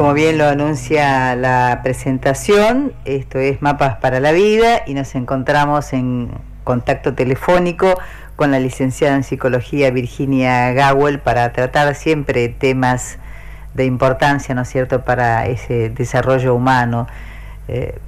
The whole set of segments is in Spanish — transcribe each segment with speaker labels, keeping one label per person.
Speaker 1: Como bien lo anuncia la presentación, esto es Mapas para la Vida y nos encontramos en contacto telefónico con la licenciada en psicología Virginia Gawel para tratar siempre temas de importancia, ¿no es cierto?, para ese desarrollo humano, eh,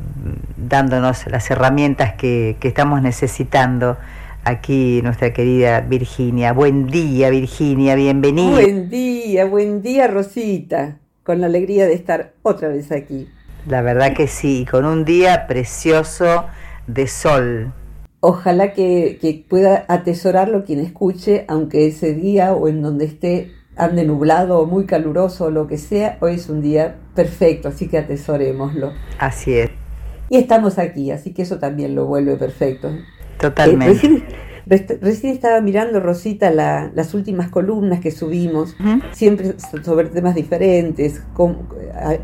Speaker 1: dándonos las herramientas que, que estamos necesitando aquí nuestra querida Virginia. Buen día, Virginia, bienvenida.
Speaker 2: Buen día, buen día, Rosita con la alegría de estar otra vez aquí.
Speaker 1: La verdad que sí, con un día precioso de sol.
Speaker 2: Ojalá que, pueda atesorarlo quien escuche, aunque ese día o en donde esté ande nublado o muy caluroso o lo que sea, hoy es un día perfecto, así que atesorémoslo.
Speaker 1: Así es.
Speaker 2: Y estamos aquí, así que eso también lo vuelve perfecto.
Speaker 1: Totalmente.
Speaker 2: Eh, Recién estaba mirando, Rosita, las últimas columnas que subimos, siempre sobre temas diferentes.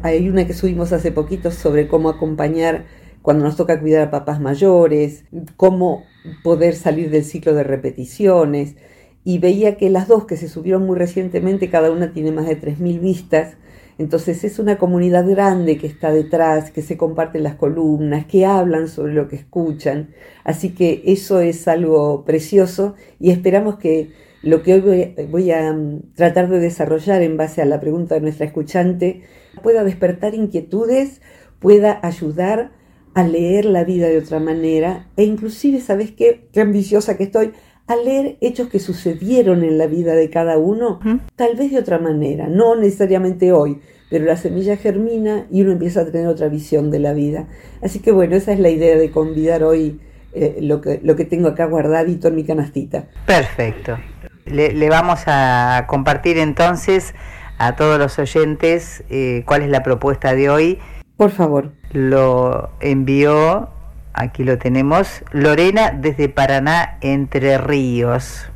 Speaker 2: hay una que subimos hace poquito sobre cómo acompañar cuando nos toca cuidar a papás mayores, cómo poder salir del ciclo de repeticiones. Y veía que las dos que se subieron muy recientemente, cada una tiene más de 3.000 vistas, entonces es una comunidad grande que está detrás, que se comparten las columnas, que hablan sobre lo que escuchan. Así que eso es algo precioso y esperamos que lo que hoy voy a mm, tratar de desarrollar en base a la pregunta de nuestra escuchante pueda despertar inquietudes, pueda ayudar a leer la vida de otra manera e inclusive, ¿sabes qué? Qué ambiciosa que estoy, a leer hechos que sucedieron en la vida de cada uno, tal vez de otra manera, no necesariamente hoy, pero la semilla germina y uno empieza a tener otra visión de la vida. Así que bueno, esa es la idea de convidar hoy eh, lo, que, lo que tengo acá guardadito en mi canastita.
Speaker 1: Perfecto. Le, vamos a compartir entonces a todos los oyentes eh, cuál es la propuesta de hoy.
Speaker 2: Por favor.
Speaker 1: Lo envió Aquí lo tenemos. Lorena desde Paraná, Entre Ríos.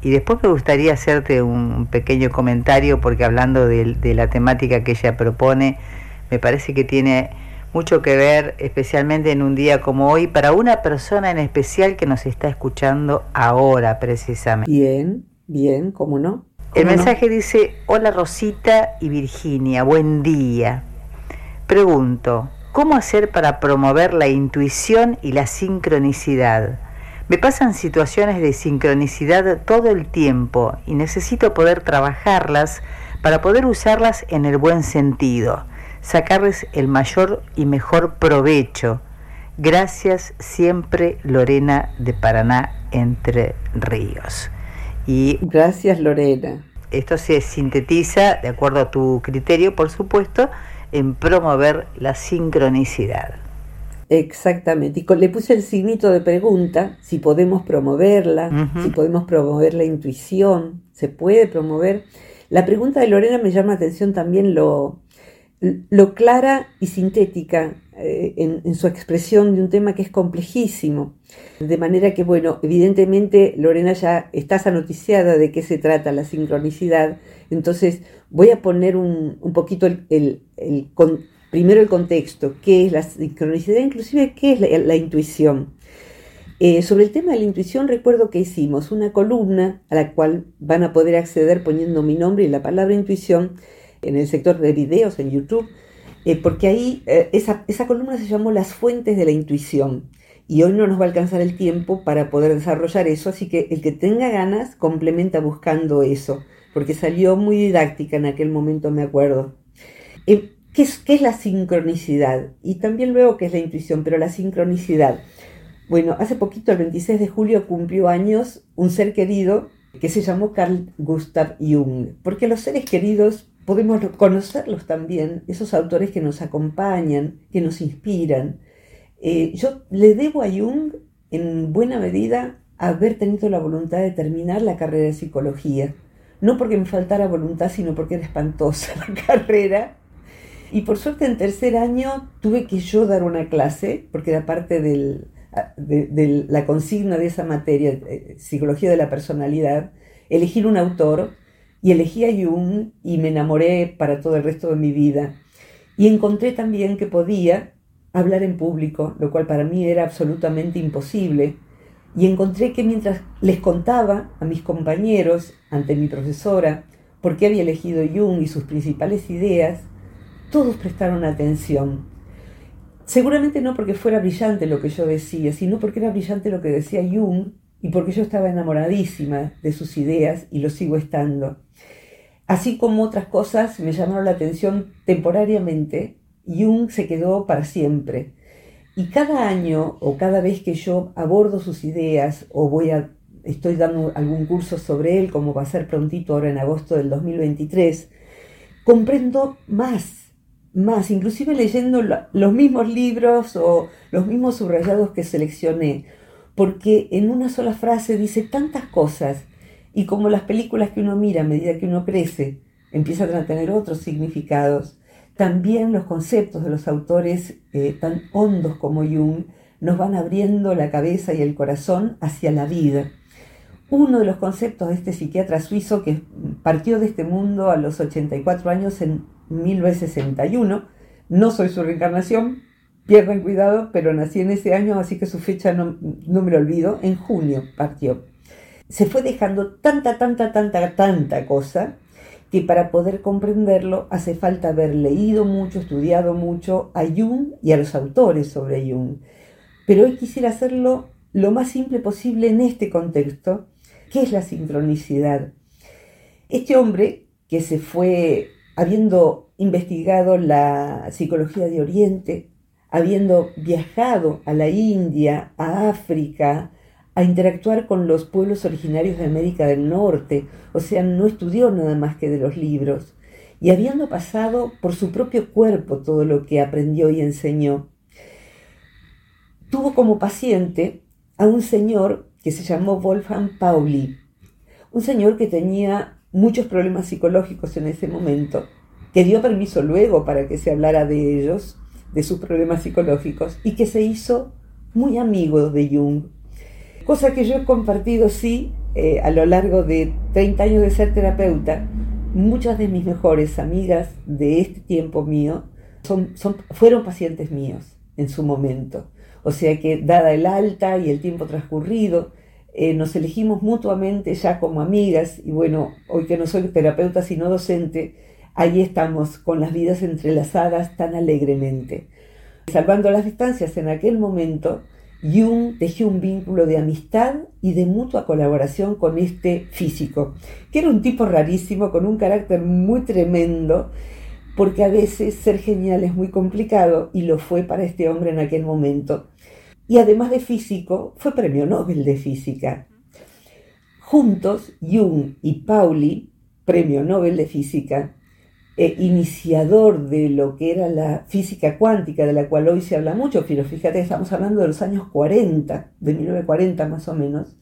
Speaker 1: Y después me gustaría hacerte un pequeño comentario porque hablando de, la temática que ella propone, me parece que tiene mucho que ver, especialmente en un día como hoy, para una persona en especial que nos está escuchando ahora precisamente.
Speaker 2: Bien, bien, ¿cómo no?
Speaker 1: El mensaje dice, hola Rosita y Virginia, buen día. Pregunto, ¿Cómo hacer para promover la intuición y la sincronicidad? Me pasan situaciones de sincronicidad todo el tiempo y necesito poder trabajarlas para poder usarlas en el buen sentido, sacarles el mayor y mejor provecho. Gracias siempre Lorena de Paraná Entre Ríos.
Speaker 2: Y Gracias Lorena.
Speaker 1: Esto se sintetiza, de acuerdo a tu criterio, por supuesto, en promover la sincronicidad.
Speaker 2: Exactamente. Y le puse el signito de pregunta, si podemos promoverla, si podemos promover la intuición, se puede promover. La pregunta de Lorena me llama la atención también lo, lo clara y sintética eh, en, su expresión de un tema que es complejísimo. De manera que, bueno, evidentemente Lorena ya estás anoticiada de qué se trata la sincronicidad, entonces voy a poner un, poquito el, primero el contexto, qué es la sincronicidad, inclusive qué es la, intuición. Eh, sobre el tema de la intuición recuerdo que hicimos una columna a la cual van a poder acceder poniendo mi nombre y la palabra intuición en el sector de videos en YouTube, eh, porque ahí eh, esa, esa columna se llamó Las fuentes de la intuición. Y hoy no nos va a alcanzar el tiempo para poder desarrollar eso, así que el que tenga ganas complementa buscando eso, porque salió muy didáctica en aquel momento, me acuerdo. Eh, ¿qué, es, ¿Qué es la sincronicidad? Y también luego qué es la intuición, pero la sincronicidad. Bueno, hace poquito, el 26 de julio, cumplió años un ser querido que se llamó Carl Gustav Jung, porque los seres queridos podemos conocerlos también, esos autores que nos acompañan, que nos inspiran. Eh, yo le debo a Jung, en buena medida, haber tenido la voluntad de terminar la carrera de psicología, no porque me faltara voluntad, sino porque era espantosa la carrera. Y por suerte en tercer año tuve que yo dar una clase, porque era parte del, de, la consigna de esa materia, eh, psicología de la personalidad, elegir un autor y elegí a Jung y me enamoré para todo el resto de mi vida. Y encontré también que podía hablar en público, lo cual para mí era absolutamente imposible. Y encontré que mientras les contaba a mis compañeros, ante mi profesora, por qué había elegido Jung y sus principales ideas, todos prestaron atención. Seguramente no porque fuera brillante lo que yo decía, sino porque era brillante lo que decía Jung y porque yo estaba enamoradísima de sus ideas y lo sigo estando. Así como otras cosas me llamaron la atención temporariamente, Jung se quedó para siempre. Y cada año o cada vez que yo abordo sus ideas o voy a estoy dando algún curso sobre él, como va a ser prontito ahora en agosto del 2023, comprendo más, más, inclusive leyendo los mismos libros o los mismos subrayados que seleccioné, porque en una sola frase dice tantas cosas y como las películas que uno mira a medida que uno crece empiezan a tener otros significados, también los conceptos de los autores eh, tan hondos como Jung nos van abriendo la cabeza y el corazón hacia la vida. Uno de los conceptos de este psiquiatra suizo que partió de este mundo a los 84 años en 1961, no soy su reencarnación, pierdan cuidado, pero nací en ese año, así que su fecha no, no me lo olvido, en junio partió se fue dejando tanta, tanta, tanta, tanta cosa que para poder comprenderlo hace falta haber leído mucho, estudiado mucho a Jung y a los autores sobre Jung. Pero hoy quisiera hacerlo lo más simple posible en este contexto, que es la sincronicidad. Este hombre que se fue habiendo investigado la psicología de Oriente, habiendo viajado a la India, a África, a interactuar con los pueblos originarios de América del Norte, o sea, no estudió nada más que de los libros, y habiendo pasado por su propio cuerpo todo lo que aprendió y enseñó, tuvo como paciente a un señor que se llamó Wolfgang Pauli, un señor que tenía muchos problemas psicológicos en ese momento, que dio permiso luego para que se hablara de ellos, de sus problemas psicológicos, y que se hizo muy amigo de Jung cosa que yo he compartido, sí, eh, a lo largo de 30 años de ser terapeuta. Muchas de mis mejores amigas de este tiempo mío son, fueron pacientes míos en su momento. O sea que, dada el alta y el tiempo transcurrido, eh, nos elegimos mutuamente ya como amigas y bueno, hoy que no soy terapeuta sino docente, ahí estamos con las vidas entrelazadas tan alegremente. Salvando las distancias en aquel momento, Jung tejió un vínculo de amistad y de mutua colaboración con este físico, que era un tipo rarísimo, con un carácter muy tremendo, porque a veces ser genial es muy complicado y lo fue para este hombre en aquel momento. Y además de físico, fue premio Nobel de Física. Juntos, Jung y Pauli, premio Nobel de Física, eh, iniciador de lo que era la física cuántica, de la cual hoy se habla mucho, pero fíjate, estamos hablando de los años 40, de 1940 más o menos,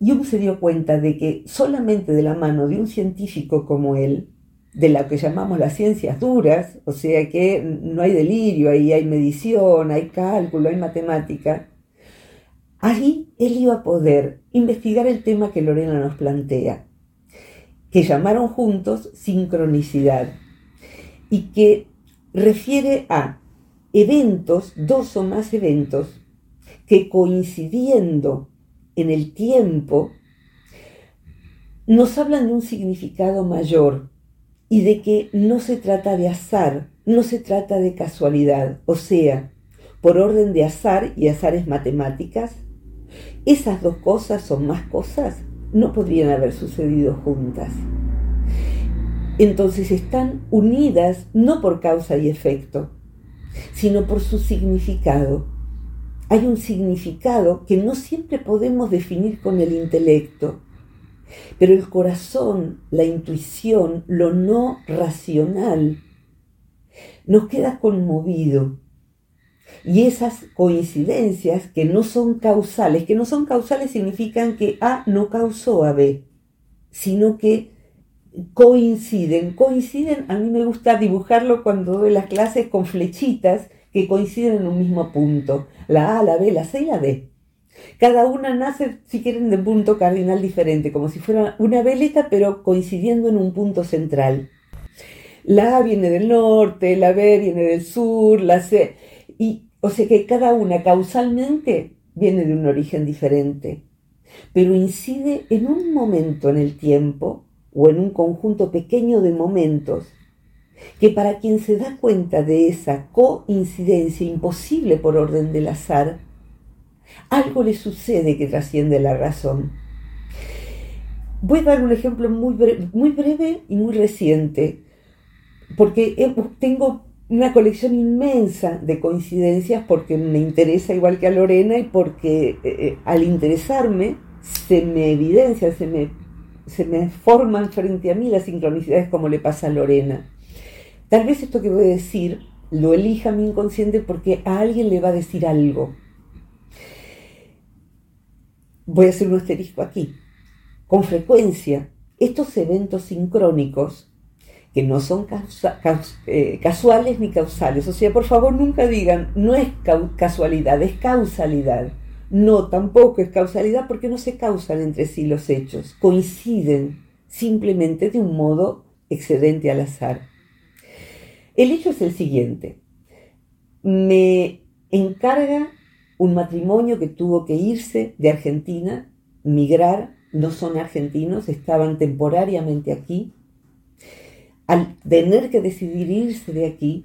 Speaker 2: Jung se dio cuenta de que solamente de la mano de un científico como él, de lo que llamamos las ciencias duras, o sea que no hay delirio, ahí hay medición, hay cálculo, hay matemática, ahí él iba a poder investigar el tema que Lorena nos plantea, que llamaron juntos sincronicidad y que refiere a eventos, dos o más eventos, que coincidiendo en el tiempo, nos hablan de un significado mayor y de que no se trata de azar, no se trata de casualidad, o sea, por orden de azar y azares matemáticas, esas dos cosas son más cosas no podrían haber sucedido juntas. Entonces están unidas no por causa y efecto, sino por su significado. Hay un significado que no siempre podemos definir con el intelecto, pero el corazón, la intuición, lo no racional, nos queda conmovido y esas coincidencias que no son causales, que no son causales significan que A no causó a B, sino que coinciden. Coinciden, a mí me gusta dibujarlo cuando doy las clases con flechitas que coinciden en un mismo punto. La A, la B, la C y la D. Cada una nace, si quieren, de un punto cardinal diferente, como si fuera una veleta, pero coincidiendo en un punto central. La A viene del norte, la B viene del sur, la C. o sea que cada una causalmente viene de un origen diferente, pero incide en un momento en el tiempo o en un conjunto pequeño de momentos que para quien se da cuenta de esa coincidencia imposible por orden del azar, algo le sucede que trasciende la razón. Voy a dar un ejemplo muy breve, muy breve y muy reciente, porque tengo una colección inmensa de coincidencias porque me interesa igual que a Lorena y porque eh, eh, al interesarme se me evidencia, se me, se me forman frente a mí las sincronicidades como le pasa a Lorena. Tal vez esto que voy a decir lo elija mi inconsciente porque a alguien le va a decir algo. Voy a hacer un asterisco aquí. Con frecuencia, estos eventos sincrónicos, que no son eh, casuales ni causales, o sea, por favor nunca digan, no es casualidad, es causalidad. No, tampoco es causalidad porque no se causan entre sí los hechos, coinciden simplemente de un modo excedente al azar. El hecho es el siguiente. Me encarga un matrimonio que tuvo que irse de Argentina, migrar, no son argentinos, estaban temporariamente aquí. Al tener que decidir irse de aquí,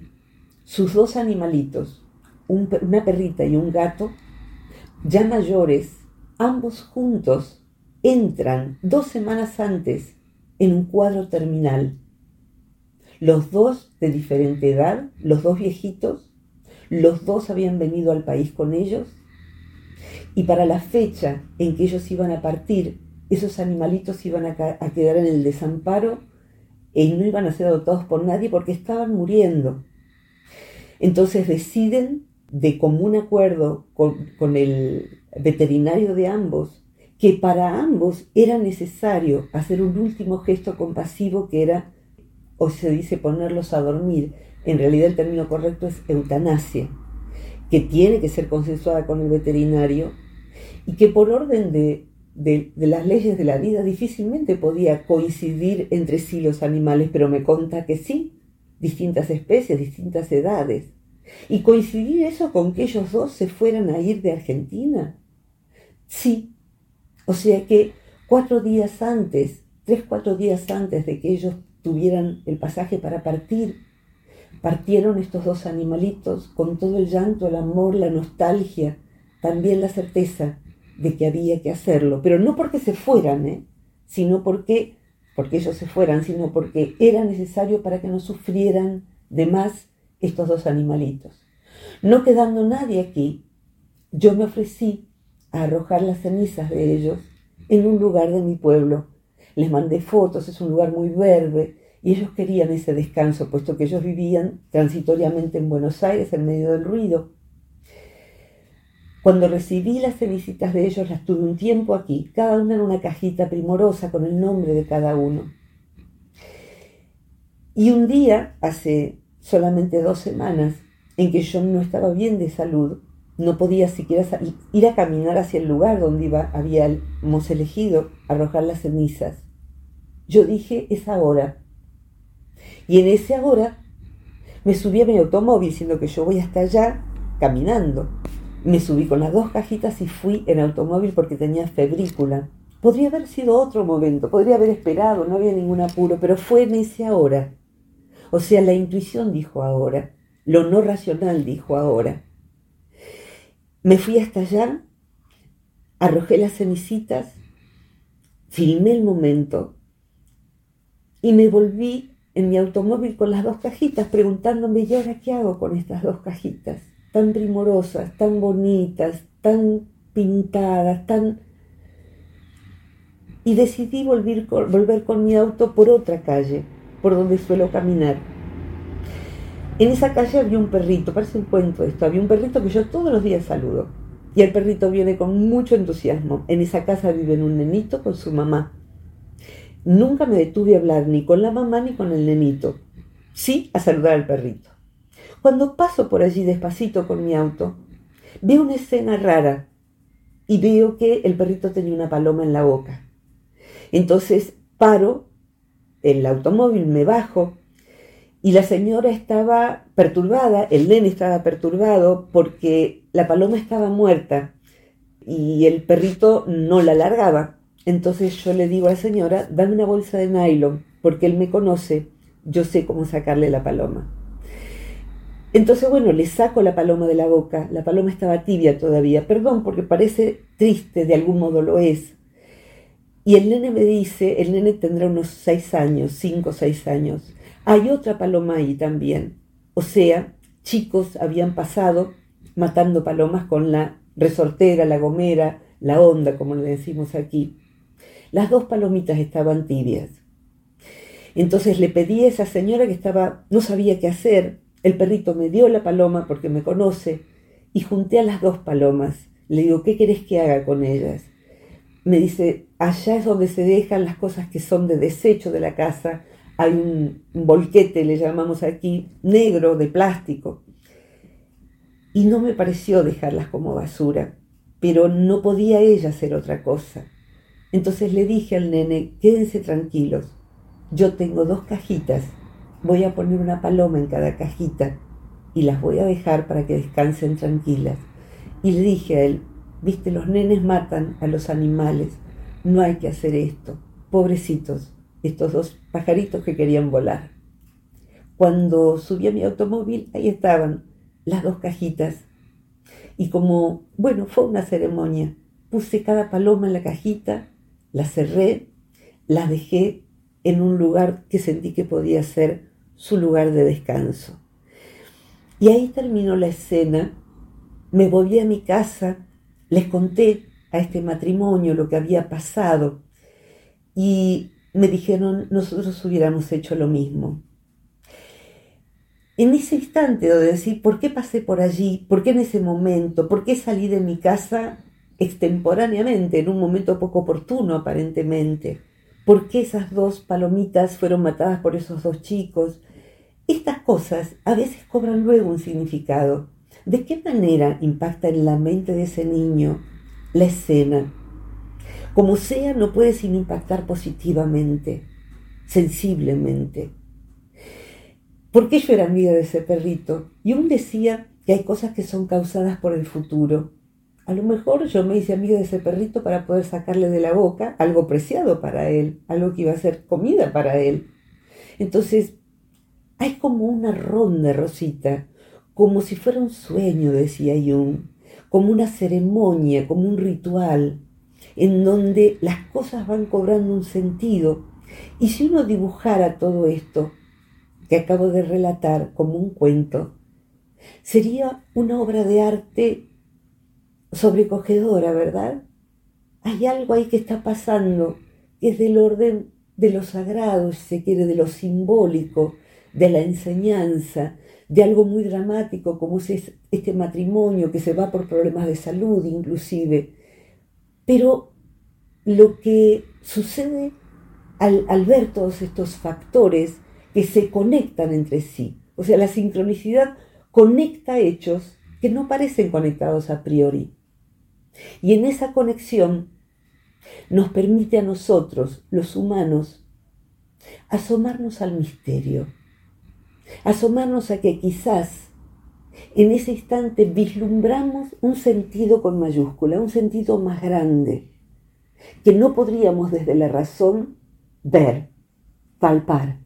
Speaker 2: sus dos animalitos, una perrita y un gato, ya mayores, ambos juntos, entran dos semanas antes en un cuadro terminal. Los dos de diferente edad, los dos viejitos, los dos habían venido al país con ellos y para la fecha en que ellos iban a partir, esos animalitos iban a, quedar en el desamparo y no iban a ser adoptados por nadie porque estaban muriendo. Entonces deciden de común acuerdo con, el veterinario de ambos que para ambos era necesario hacer un último gesto compasivo que era o se dice ponerlos a dormir, en realidad el término correcto es eutanasia, que tiene que ser consensuada con el veterinario y que por orden de, de, las leyes de la vida difícilmente podía coincidir entre sí los animales, pero me conta que sí, distintas especies, distintas edades. Y coincidir eso con que ellos dos se fueran a ir de Argentina. Sí. O sea que cuatro días antes, tres, cuatro días antes de que ellos tuvieran el pasaje para partir, partieron estos dos animalitos con todo el llanto, el amor, la nostalgia, también la certeza de que había que hacerlo, pero no porque se fueran, ¿eh? sino porque, porque ellos se fueran, sino porque era necesario para que no sufrieran de más estos dos animalitos. No quedando nadie aquí, yo me ofrecí a arrojar las cenizas de ellos en un lugar de mi pueblo, les mandé fotos, es un lugar muy verde, y ellos querían ese descanso, puesto que ellos vivían transitoriamente en Buenos Aires en medio del ruido. Cuando recibí las visitas de ellos, las tuve un tiempo aquí, cada una en una cajita primorosa con el nombre de cada uno. Y un día, hace solamente dos semanas, en que yo no estaba bien de salud, no podía siquiera ir a caminar hacia el lugar donde iba, habíamos elegido arrojar las cenizas. Yo dije, es ahora. Y en ese ahora me subí a mi automóvil, siendo que yo voy hasta allá caminando. Me subí con las dos cajitas y fui en automóvil porque tenía febrícula. Podría haber sido otro momento, podría haber esperado, no había ningún apuro, pero fue en ese ahora. O sea, la intuición dijo ahora, lo no racional dijo ahora. Me fui hasta allá, arrojé las cenicitas, filmé el momento, y me volví en mi automóvil con las dos cajitas preguntándome, ¿y ahora qué hago con estas dos cajitas? Tan primorosas, tan bonitas, tan pintadas, tan... Y decidí volver con, volver con mi auto por otra calle, por donde suelo caminar. En esa calle había un perrito, parece un cuento esto, había un perrito que yo todos los días saludo. Y el perrito viene con mucho entusiasmo. En esa casa vive un nenito con su mamá nunca me detuve a hablar ni con la mamá ni con el nenito. Sí, a saludar al perrito. Cuando paso por allí despacito con mi auto, veo una escena rara y veo que el perrito tenía una paloma en la boca. Entonces paro el automóvil, me bajo y la señora estaba perturbada, el nene estaba perturbado porque la paloma estaba muerta y el perrito no la largaba. Entonces yo le digo a la señora, dame una bolsa de nylon, porque él me conoce, yo sé cómo sacarle la paloma. Entonces, bueno, le saco la paloma de la boca, la paloma estaba tibia todavía, perdón, porque parece triste, de algún modo lo es. Y el nene me dice, el nene tendrá unos seis años, cinco o seis años, hay otra paloma ahí también. O sea, chicos habían pasado matando palomas con la resortera, la gomera, la onda, como le decimos aquí. Las dos palomitas estaban tibias. Entonces le pedí a esa señora que estaba, no sabía qué hacer. El perrito me dio la paloma porque me conoce y junté a las dos palomas. Le digo, ¿qué querés que haga con ellas? Me dice, allá es donde se dejan las cosas que son de desecho de la casa, hay un, bolquete, le llamamos aquí, negro de plástico. Y no me pareció dejarlas como basura, pero no podía ella hacer otra cosa. Entonces le dije al nene, quédense tranquilos, yo tengo dos cajitas, voy a poner una paloma en cada cajita y las voy a dejar para que descansen tranquilas. Y le dije a él, viste, los nenes matan a los animales, no hay que hacer esto, pobrecitos, estos dos pajaritos que querían volar. Cuando subí a mi automóvil, ahí estaban las dos cajitas. Y como, bueno, fue una ceremonia, puse cada paloma en la cajita, la cerré, la dejé en un lugar que sentí que podía ser su lugar de descanso. Y ahí terminó la escena, me volví a mi casa, les conté a este matrimonio lo que había pasado y me dijeron, nosotros hubiéramos hecho lo mismo. En ese instante de decir, ¿por qué pasé por allí? ¿Por qué en ese momento? ¿Por qué salí de mi casa extemporáneamente, en un momento poco oportuno aparentemente? ¿Por qué esas dos palomitas fueron matadas por esos dos chicos? Estas cosas a veces cobran luego un significado. ¿De qué manera impacta en la mente de ese niño la escena? Como sea, no puede sin impactar positivamente, sensiblemente. Porque yo era amiga de ese perrito y aún decía que hay cosas que son causadas por el futuro. A lo mejor yo me hice amiga de ese perrito para poder sacarle de la boca algo preciado para él, algo que iba a ser comida para él. Entonces, hay como una ronda, Rosita, como si fuera un sueño, decía Jung, como una ceremonia, como un ritual, en donde las cosas van cobrando un sentido. Y si uno dibujara todo esto que acabo de relatar como un cuento, sería una obra de arte sobrecogedora, ¿verdad? Hay algo ahí que está pasando que es del orden de lo sagrado, si se quiere, de lo simbólico, de la enseñanza, de algo muy dramático como es este matrimonio que se va por problemas de salud inclusive, pero lo que sucede al, ver todos estos factores que se conectan entre sí, o sea, la sincronicidad conecta hechos que no parecen conectados a priori. Y en esa conexión nos permite a nosotros, los humanos, asomarnos al misterio, asomarnos a que quizás en ese instante vislumbramos un sentido con mayúscula, un sentido más grande, que no podríamos desde la razón ver, palpar,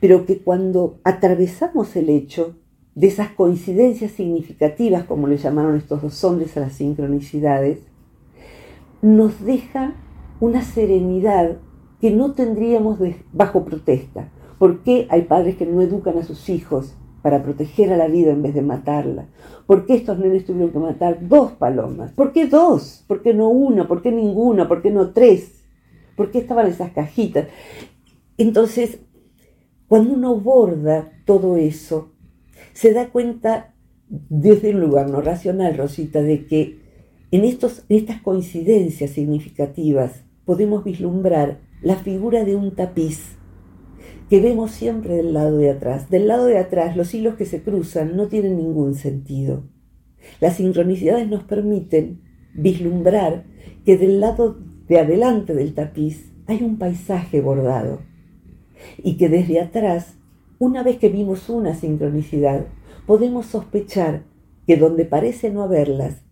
Speaker 2: pero que cuando atravesamos el hecho de esas coincidencias significativas, como le llamaron estos dos hombres a las sincronicidades, nos deja una serenidad que no tendríamos bajo protesta. ¿Por qué hay padres que no educan a sus hijos para proteger a la vida en vez de matarla. ¿Por qué estos nenes tuvieron que matar dos palomas? ¿Por qué dos? ¿Por qué no una? ¿Por qué ninguna? ¿Por qué no tres? ¿Por qué estaban esas cajitas? Entonces, cuando uno borda todo eso, se da cuenta desde un lugar no racional, Rosita, de que en, estos, en estas coincidencias significativas podemos vislumbrar la figura de un tapiz que vemos siempre del lado de atrás. Del lado de atrás, los hilos que se cruzan no tienen ningún sentido. Las sincronicidades nos permiten vislumbrar que del lado de adelante del tapiz hay un paisaje bordado y que desde atrás, una vez que vimos una sincronicidad, podemos sospechar que donde parece no haberlas,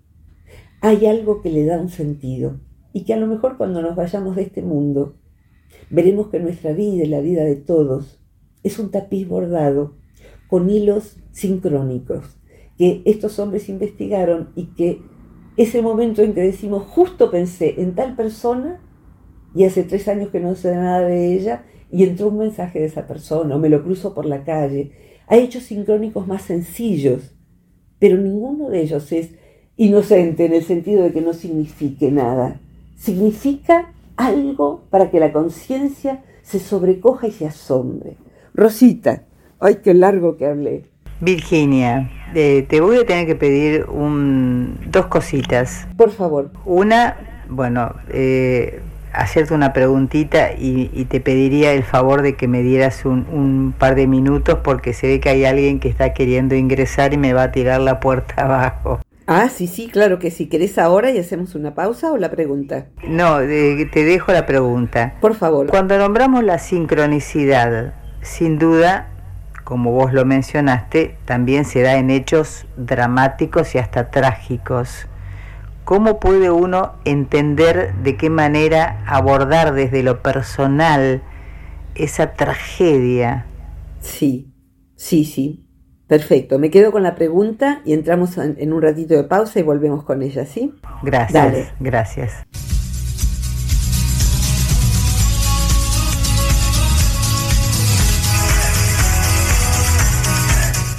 Speaker 2: hay algo que le da un sentido y que a lo mejor cuando nos vayamos de este mundo, veremos que nuestra vida y la vida de todos es un tapiz bordado con hilos sincrónicos que estos hombres investigaron y que ese momento en que decimos, justo pensé en tal persona y hace tres años que no sé nada de ella y entró un mensaje de esa persona o me lo cruzo por la calle, ha hecho sincrónicos más sencillos, pero ninguno de ellos es inocente en el sentido de que no signifique nada. Significa algo para que la conciencia se sobrecoja y se asombre. Rosita, ay, qué largo que hablé.
Speaker 1: Virginia, eh, te voy a tener que pedir un, dos cositas.
Speaker 2: Por favor.
Speaker 1: Una, bueno, eh, hacerte una preguntita y, te pediría el favor de que me dieras un, un, par de minutos porque se ve que hay alguien que está queriendo ingresar y me va a tirar la puerta abajo.
Speaker 2: Ah, sí, sí, claro que si querés ahora y hacemos una pausa o la pregunta.
Speaker 1: No, te dejo la pregunta.
Speaker 2: Por favor.
Speaker 1: Cuando nombramos la sincronicidad, sin duda, como vos lo mencionaste, también se da en hechos dramáticos y hasta trágicos. ¿Cómo puede uno entender de qué manera abordar desde lo personal esa tragedia?
Speaker 2: Sí, sí, sí. Perfecto, me quedo con la pregunta y entramos en un ratito de pausa y volvemos con ella, ¿sí?
Speaker 1: Gracias, gracias.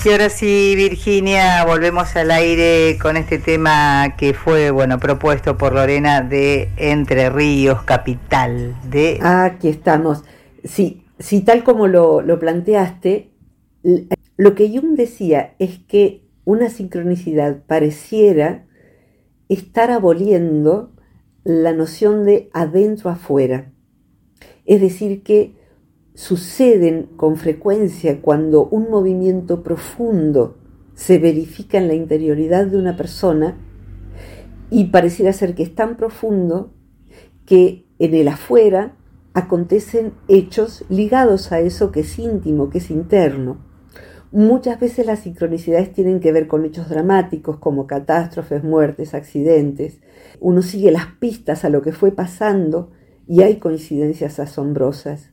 Speaker 1: Y ahora sí, Virginia, volvemos al aire con este tema que fue, bueno, propuesto por Lorena de Entre Ríos, capital de...
Speaker 2: Aquí estamos. Sí, sí tal como lo, lo planteaste, lo que Jung decía es que una sincronicidad pareciera estar aboliendo la noción de adentro afuera. Es decir, que suceden con frecuencia cuando un movimiento profundo se verifica en la interioridad de una persona y pareciera ser que es tan profundo que en el afuera acontecen hechos ligados a eso que es íntimo, que es interno. Muchas veces las sincronicidades tienen que ver con hechos dramáticos como catástrofes, muertes, accidentes. Uno sigue las pistas a lo que fue pasando y hay coincidencias asombrosas.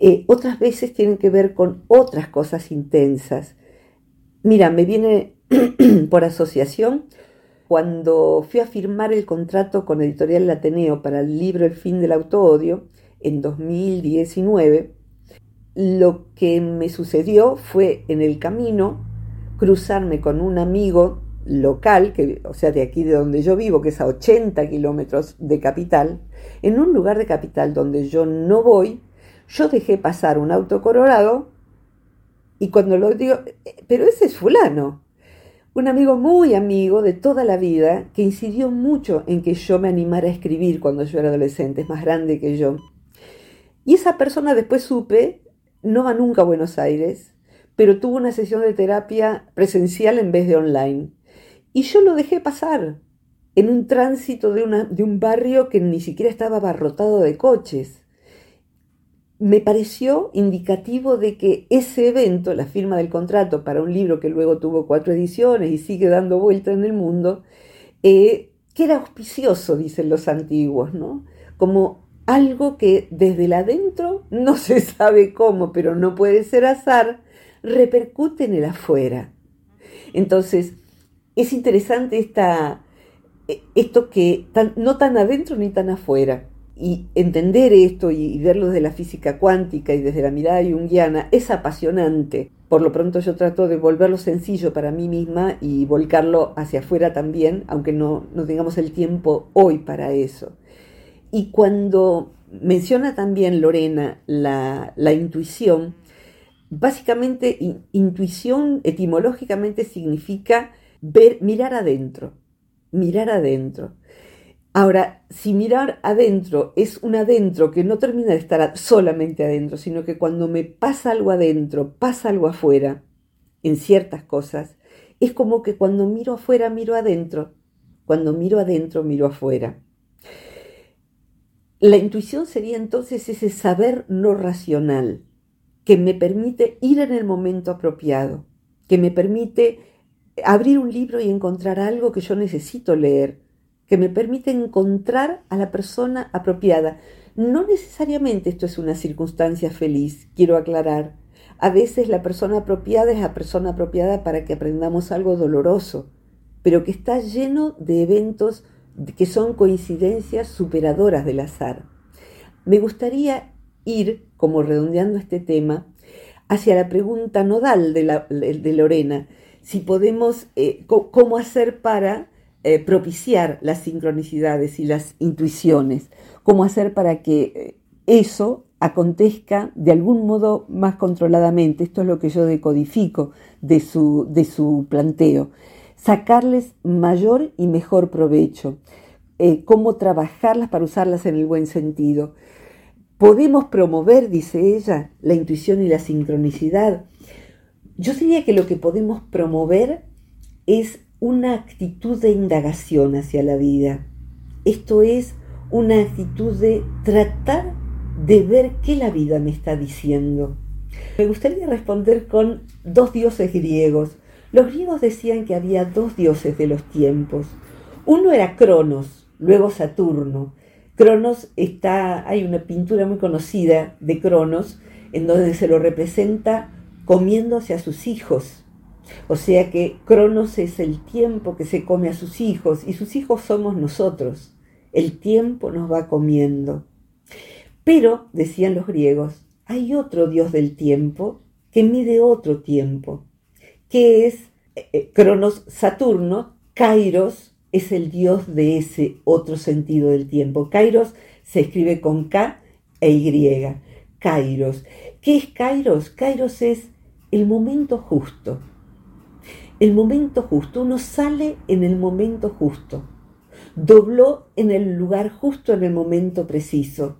Speaker 2: Eh, otras veces tienen que ver con otras cosas intensas. Mira, me viene por asociación cuando fui a firmar el contrato con Editorial Ateneo para el libro El fin del autoodio en 2019, lo que me sucedió fue en el camino cruzarme con un amigo local, que, o sea, de aquí de donde yo vivo, que es a 80 kilómetros de capital, en un lugar de capital donde yo no voy, yo dejé pasar un auto colorado y cuando lo digo, pero ese es fulano. Un amigo muy amigo de toda la vida que incidió mucho en que yo me animara a escribir cuando yo era adolescente, es más grande que yo. Y esa persona después supe, no va nunca a Buenos Aires, pero tuvo una sesión de terapia presencial en vez de online. Y yo lo dejé pasar en un tránsito de, de un barrio que ni siquiera estaba abarrotado de coches me pareció indicativo de que ese evento, la firma del contrato para un libro que luego tuvo cuatro ediciones y sigue dando vuelta en el mundo, eh, que era auspicioso, dicen los antiguos, ¿no? Como algo que desde el adentro no se sabe cómo, pero no puede ser azar, repercute en el afuera. Entonces, es interesante esta, eh, esto que no tan adentro ni tan afuera y entender esto y, verlo desde la física cuántica y desde la mirada junguiana es apasionante. Por lo pronto yo trato de volverlo sencillo para mí misma y volcarlo hacia afuera también, aunque no, no tengamos el tiempo hoy para eso. Y cuando menciona también Lorena la, la intuición, básicamente intuición etimológicamente significa ver, mirar adentro, mirar adentro. Ahora, si mirar adentro es un adentro que no termina de estar solamente adentro, sino que cuando me pasa algo adentro, pasa algo afuera, en ciertas cosas, es como que cuando miro afuera, miro adentro, cuando miro adentro, miro afuera. La intuición sería entonces ese saber no racional que me permite ir en el momento apropiado, que me permite abrir un libro y encontrar algo que yo necesito leer, que me permite encontrar a la persona apropiada. No necesariamente esto es una circunstancia feliz, quiero aclarar. A veces la persona apropiada es la persona apropiada para que aprendamos algo doloroso, pero que está lleno de eventos que son coincidencias superadoras del azar. Me gustaría ir, como redondeando este tema, hacia la pregunta nodal de, Lorena, si podemos, eh, cómo hacer para eh, propiciar las sincronicidades y las intuiciones, cómo hacer para que eh, eso acontezca de algún modo más controladamente. Esto es lo que yo decodifico de su, de su planteo sacarles mayor y mejor provecho, eh, cómo trabajarlas para usarlas en el buen sentido. Podemos promover, dice ella, la intuición y la sincronicidad. Yo diría que lo que podemos promover es una actitud de indagación hacia la vida. Esto es una actitud de tratar de ver qué la vida me está diciendo. Me gustaría responder con dos dioses griegos, los griegos decían que había dos dioses de los tiempos. Uno era Cronos, luego Saturno. Cronos está, hay una pintura muy conocida de Cronos en donde se lo representa comiéndose a sus hijos. O sea que Cronos es el tiempo que se come a sus hijos y sus hijos somos nosotros. El tiempo nos va comiendo. Pero, decían los griegos, hay otro dios del tiempo que mide otro tiempo que es eh, eh, Cronos Saturno, Kairos es el dios de ese otro sentido del tiempo. Kairos se escribe con K e Y. Kairos. ¿Qué es Kairos? Kairos es el momento justo. El momento justo. Uno sale en el momento justo. Dobló en el lugar justo en el momento preciso.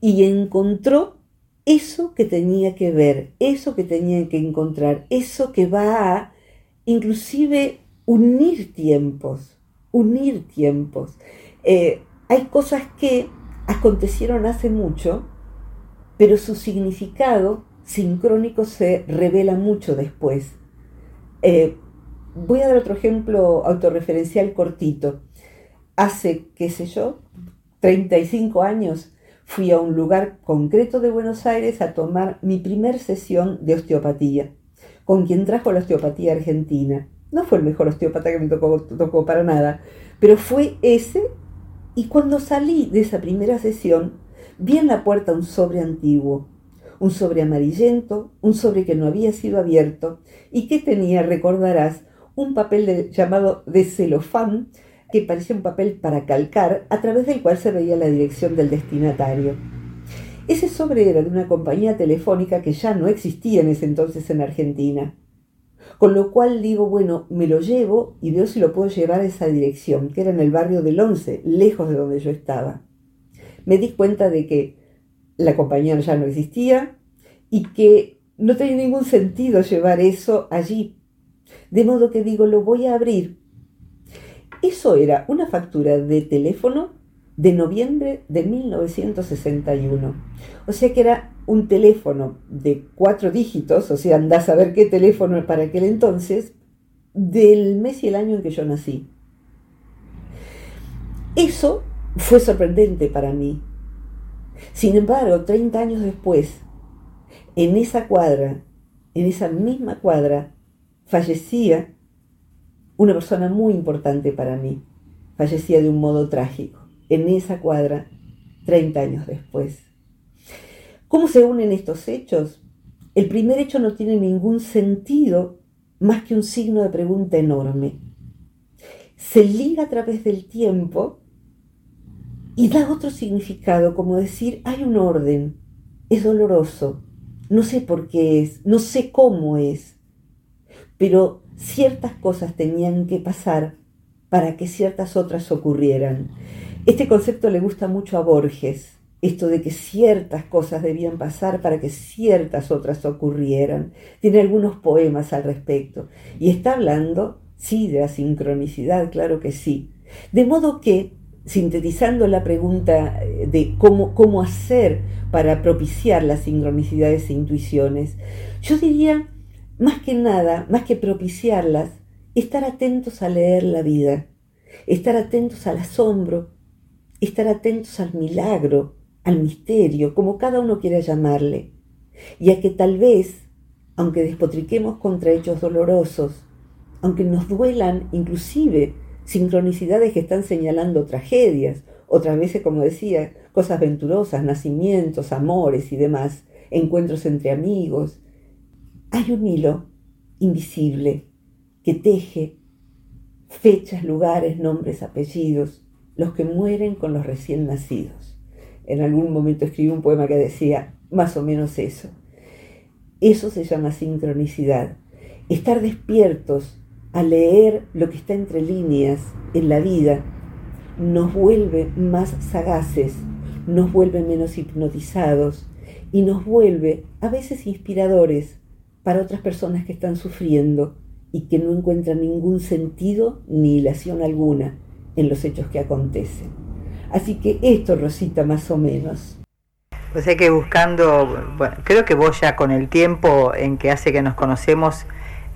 Speaker 2: Y encontró eso que tenía que ver, eso que tenía que encontrar, eso que va a inclusive unir tiempos, unir tiempos. Eh, hay cosas que acontecieron hace mucho, pero su significado sincrónico se revela mucho después. Eh, voy a dar otro ejemplo autorreferencial cortito. Hace, qué sé yo, 35 años fui a un lugar concreto de Buenos Aires a tomar mi primer sesión de osteopatía, con quien trajo la osteopatía argentina. No fue el mejor osteopata que me tocó, tocó para nada, pero fue ese y cuando salí de esa primera sesión, vi en la puerta un sobre antiguo, un sobre amarillento, un sobre que no había sido abierto y que tenía, recordarás, un papel llamado de celofán que parecía un papel para calcar, a través del cual se veía la dirección del destinatario. Ese sobre era de una compañía telefónica que ya no existía en ese entonces en Argentina. Con lo cual digo, bueno, me lo llevo y veo si lo puedo llevar a esa dirección, que era en el barrio del Once, lejos de donde yo estaba. Me di cuenta de que la compañía ya no existía y que no tenía ningún sentido llevar eso allí. De modo que digo, lo voy a abrir eso era una factura de teléfono de noviembre de 1961. O sea que era un teléfono de cuatro dígitos, o sea, andás a ver qué teléfono para aquel entonces, del mes y el año en que yo nací. Eso fue sorprendente para mí. Sin embargo, 30 años después, en esa cuadra, en esa misma cuadra, fallecía una persona muy importante para mí. Fallecía de un modo trágico, en esa cuadra, 30 años después. ¿Cómo se unen estos hechos? El primer hecho no tiene ningún sentido más que un signo de pregunta enorme. Se liga a través del tiempo y da otro significado, como decir, hay un orden, es doloroso, no sé por qué es, no sé cómo es, pero ciertas cosas tenían que pasar para que ciertas otras ocurrieran. Este concepto le gusta mucho a Borges, esto de que ciertas cosas debían pasar para que ciertas otras ocurrieran. Tiene algunos poemas al respecto. Y está hablando, sí, de la sincronicidad, claro que sí. De modo que, sintetizando la pregunta eh, de cómo, cómo hacer para propiciar las sincronicidades e intuiciones, yo diría, más que nada, más que propiciarlas, estar atentos a leer la vida, estar atentos al asombro, estar atentos al milagro, al misterio, como cada uno quiera llamarle, y a que tal vez, aunque despotriquemos contra hechos dolorosos, aunque nos duelan inclusive sincronicidades que están señalando tragedias, otras veces, como decía, cosas venturosas, nacimientos, amores y demás, encuentros entre amigos, hay un hilo invisible que teje fechas, lugares, nombres, apellidos, los que mueren con los recién nacidos en algún momento escribí un poema que decía más o menos eso. Eso se llama sincronicidad. Estar despiertos a leer lo que está entre líneas en la vida nos vuelve más sagaces, nos vuelve menos hipnotizados y nos vuelve a veces inspiradores para otras personas que están sufriendo y que no encuentran ningún sentido ni ilación alguna en los hechos que acontecen. Así que esto, Rosita, más o menos.
Speaker 1: O sea que buscando, creo que vos ya con el tiempo en que hace que nos conocemos,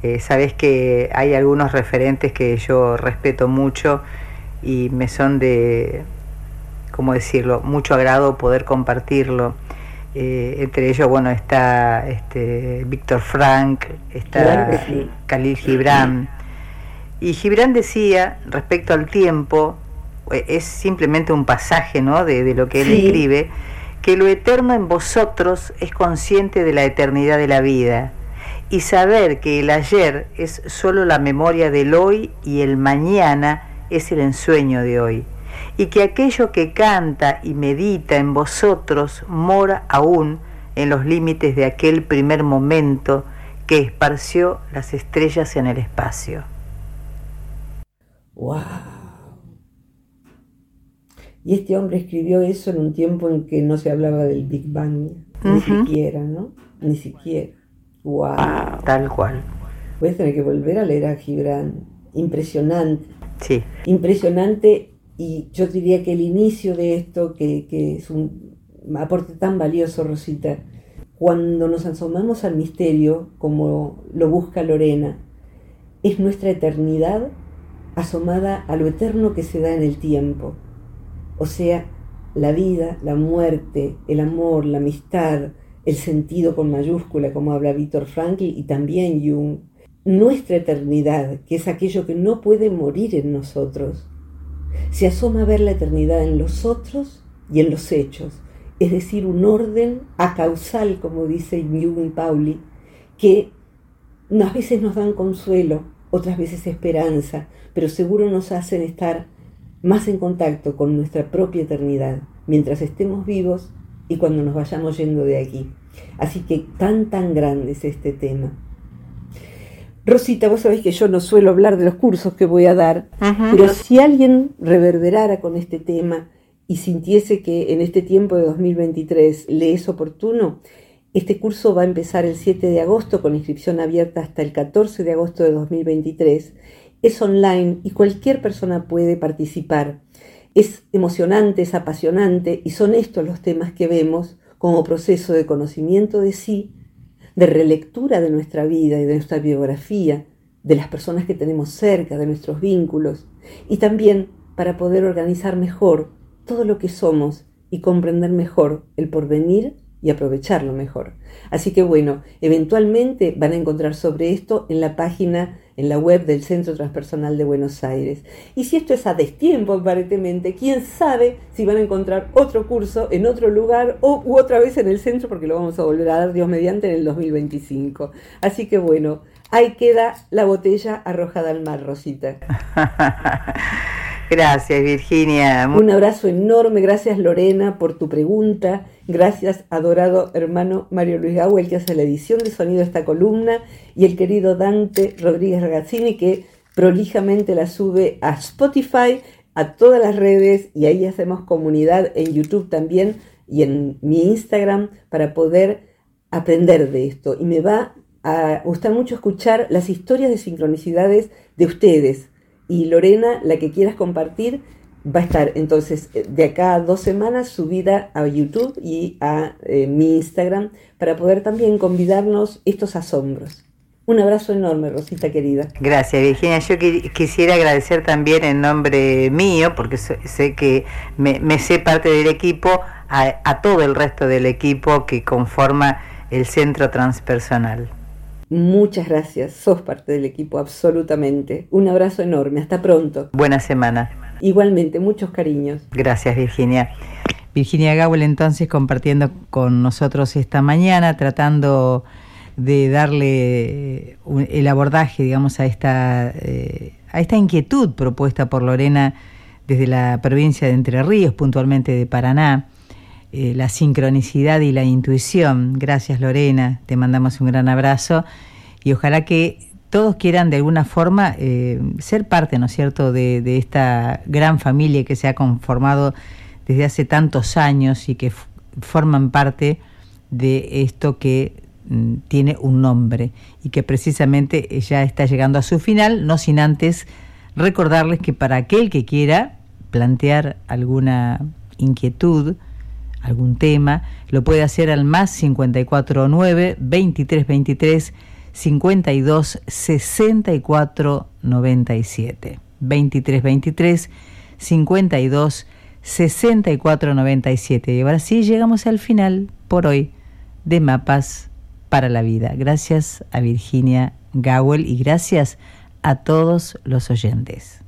Speaker 1: eh, sabes que hay algunos referentes que yo respeto mucho y me son de, ¿cómo decirlo?, mucho agrado poder compartirlo. Eh, entre ellos, bueno, está este, Víctor Frank, está Khalil Gibran. Y Gibran decía, respecto al tiempo, eh, es simplemente un pasaje ¿no? de, lo que él escribe, que lo eterno en vosotros es consciente de la eternidad de la vida y saber que el ayer es solo la memoria del hoy y el mañana es el ensueño de hoy, y que aquello que canta y medita en vosotros mora aún en los límites de aquel primer momento que esparció las estrellas en el espacio.
Speaker 2: ¡Wow! Y este hombre escribió eso en un tiempo en que no se hablaba del Big Bang, ni siquiera, ¿no? Ni siquiera. ¡Wow!
Speaker 1: Tal cual.
Speaker 2: Voy a tener que volver a leer a Gibran. Impresionante.
Speaker 1: Sí.
Speaker 2: Impresionante. Y yo diría que el inicio de esto, que, que es un aporte tan valioso, Rosita, cuando nos asomamos al misterio, como lo busca Lorena, es nuestra eternidad asomada a lo eterno que se da en el tiempo. O sea, la vida, la muerte, el amor, la amistad, el sentido con mayúscula, como habla Víctor Frankl y también Jung, nuestra eternidad, que es aquello que no puede morir en nosotros, se asoma a ver la eternidad en los otros y en los hechos, es decir, un orden acausal, como dice Jung y Pauli, que a veces nos dan consuelo, otras veces esperanza, pero seguro nos hacen estar más en contacto con nuestra propia eternidad mientras estemos vivos y cuando nos vayamos yendo de aquí. Así que tan, tan grande es este tema. Rosita, vos sabés que yo no suelo hablar de los cursos que voy a dar, pero si alguien reverberara con este tema y sintiese que en este tiempo de 2023 le es oportuno, este curso va a empezar el 7 de agosto con inscripción abierta hasta el 14 de agosto de 2023 es online y cualquier persona puede participar. Es emocionante, es apasionante y son estos los temas que vemos como proceso de conocimiento de sí, de relectura de nuestra vida y de nuestra biografía, de las personas que tenemos cerca, de nuestros vínculos, y también para poder organizar mejor todo lo que somos y comprender mejor el porvenir y aprovecharlo mejor. Así que bueno, eventualmente van a encontrar sobre esto en la página, en la web del Centro Transpersonal de Buenos Aires. Y si esto es a destiempo, aparentemente, quién sabe si van a encontrar otro curso en otro lugar o u otra vez en el centro, porque lo vamos a volver a dar Dios mediante en el 2025. Así que bueno, ahí queda la botella arrojada al mar, Rosita.
Speaker 1: Gracias, Virginia.
Speaker 2: Un abrazo enorme, gracias Lorena por tu pregunta, gracias adorado hermano Mario Luis el que hace la edición de sonido de esta columna y el querido Dante Rodríguez Ragazzini que prolijamente la sube a Spotify, a todas las redes y ahí hacemos comunidad en YouTube también y en mi Instagram para poder aprender de esto. Y me va a gustar mucho escuchar las historias de sincronicidades de ustedes. Y Lorena, la que quieras compartir, va a estar entonces eh, de acá a dos semanas subida a YouTube y a eh, mi Instagram para poder también convidarnos estos asombros. Un abrazo enorme, Rosita querida.
Speaker 1: Gracias, Virginia. Yo quisiera agradecer también en nombre mío, porque sé que me, sé parte del equipo, a todo el resto del equipo que conforma el Centro Transpersonal.
Speaker 2: Muchas gracias, sos parte del equipo, absolutamente. Un abrazo enorme, hasta pronto.
Speaker 1: Buena semana.
Speaker 2: Igualmente, muchos cariños.
Speaker 1: Gracias, Virginia. Virginia Gawel entonces compartiendo con nosotros esta mañana, tratando de darle eh, el abordaje, digamos, a esta, eh, a esta inquietud propuesta por Lorena desde la provincia de Entre Ríos, puntualmente de Paraná, eh, la sincronicidad y la intuición. Gracias Lorena, te mandamos un gran abrazo y ojalá que todos quieran de alguna forma eh, ser parte, ¿no cierto?, de, esta gran familia que se ha conformado desde hace tantos años y que forman parte de esto que mm, tiene un nombre y que precisamente ya está llegando a su final, no sin antes recordarles que para aquel que quiera plantear alguna inquietud, algún tema, lo puede hacer al más 549 2323 52 64 97. 2323 52 64 97. Y ahora sí llegamos al final por hoy de Mapas para la Vida. Gracias a Virginia Gowell y gracias a todos los oyentes.